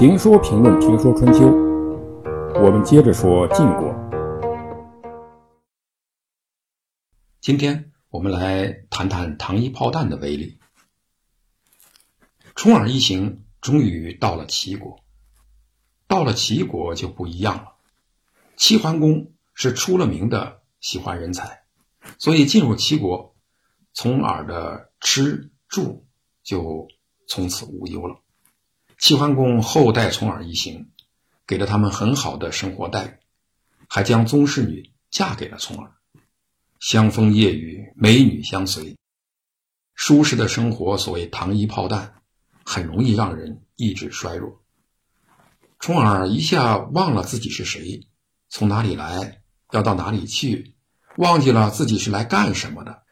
评说评论评说春秋，我们接着说晋国。今天我们来谈谈糖衣炮弹的威力。重耳一行终于到了齐国，到了齐国就不一样了。齐桓公是出了名的喜欢人才，所以进入齐国，重耳的吃住就从此无忧了。齐桓公厚待重耳一行，给了他们很好的生活待遇，还将宗室女嫁给了重耳。香风夜雨，美女相随，舒适的生活，所谓糖衣炮弹，很容易让人意志衰弱。重耳一下忘了自己是谁，从哪里来，要到哪里去，忘记了自己是来干什么的，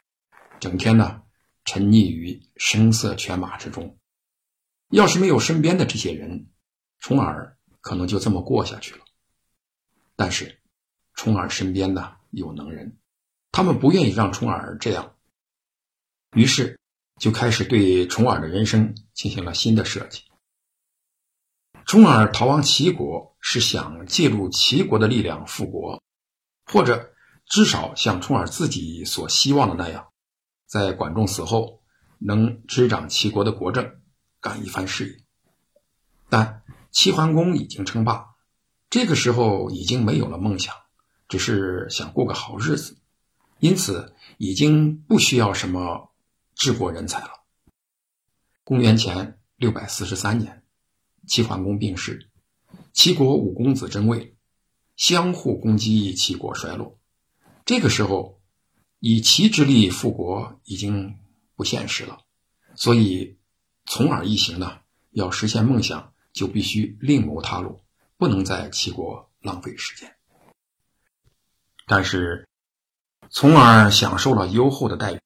整天呢沉溺于声色犬马之中。要是没有身边的这些人，重耳可能就这么过下去了。但是，重耳身边呢有能人，他们不愿意让重耳这样，于是就开始对重耳的人生进行了新的设计。重耳逃亡齐国，是想借助齐国的力量复国，或者至少像重耳自己所希望的那样，在管仲死后能执掌齐国的国政。干一番事业，但齐桓公已经称霸，这个时候已经没有了梦想，只是想过个好日子，因此已经不需要什么治国人才了。公元前六百四十三年，齐桓公病逝，齐国五公子争位，相互攻击，齐国衰落。这个时候，以齐之力复国已经不现实了，所以。从而一行呢，要实现梦想，就必须另谋他路，不能在齐国浪费时间。但是，从而享受了优厚的待遇，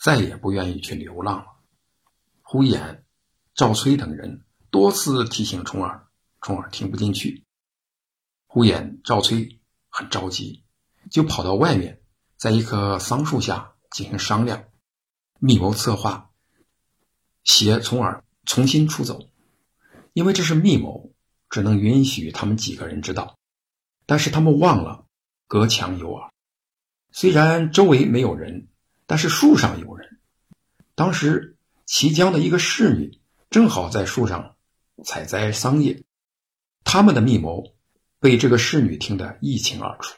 再也不愿意去流浪了。呼延、赵崔等人多次提醒重耳，重耳听不进去。呼延、赵崔很着急，就跑到外面，在一棵桑树下进行商量，密谋策划。携从而重新出走，因为这是密谋，只能允许他们几个人知道。但是他们忘了隔墙有耳，虽然周围没有人，但是树上有人。当时齐姜的一个侍女正好在树上采摘桑叶，他们的密谋被这个侍女听得一清二楚。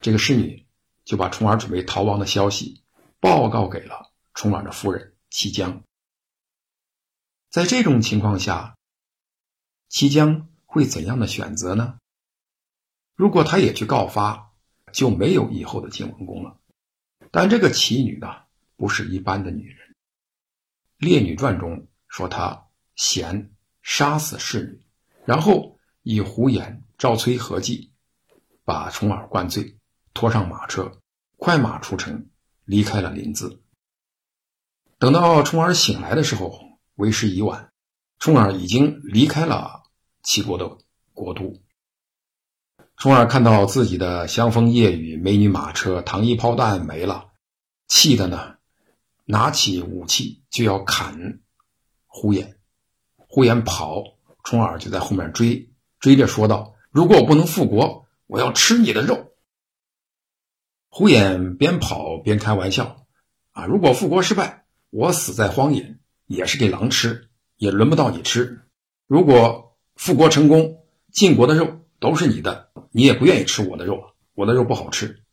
这个侍女就把重耳准备逃亡的消息报告给了重耳的夫人齐姜。在这种情况下，齐姜会怎样的选择呢？如果他也去告发，就没有以后的晋文公了。但这个齐女呢，不是一般的女人，《列女传》中说她贤，杀死侍女，然后以胡言、赵崔合计，把重耳灌醉，拖上马车，快马出城，离开了临淄。等到重耳醒来的时候。为时已晚，重耳已经离开了齐国的国都。重耳看到自己的香风夜雨、美女马车、糖衣炮弹没了，气的呢，拿起武器就要砍呼延。呼延跑，重耳就在后面追，追着说道：“如果我不能复国，我要吃你的肉。”呼延边跑边开玩笑：“啊，如果复国失败，我死在荒野。”也是给狼吃，也轮不到你吃。如果复国成功，晋国的肉都是你的，你也不愿意吃我的肉，我的肉不好吃。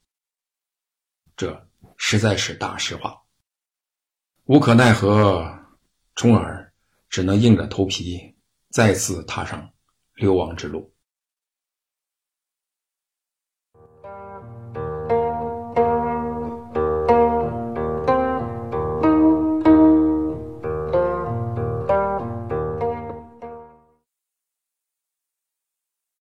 这实在是大实话。无可奈何，重耳只能硬着头皮再次踏上流亡之路。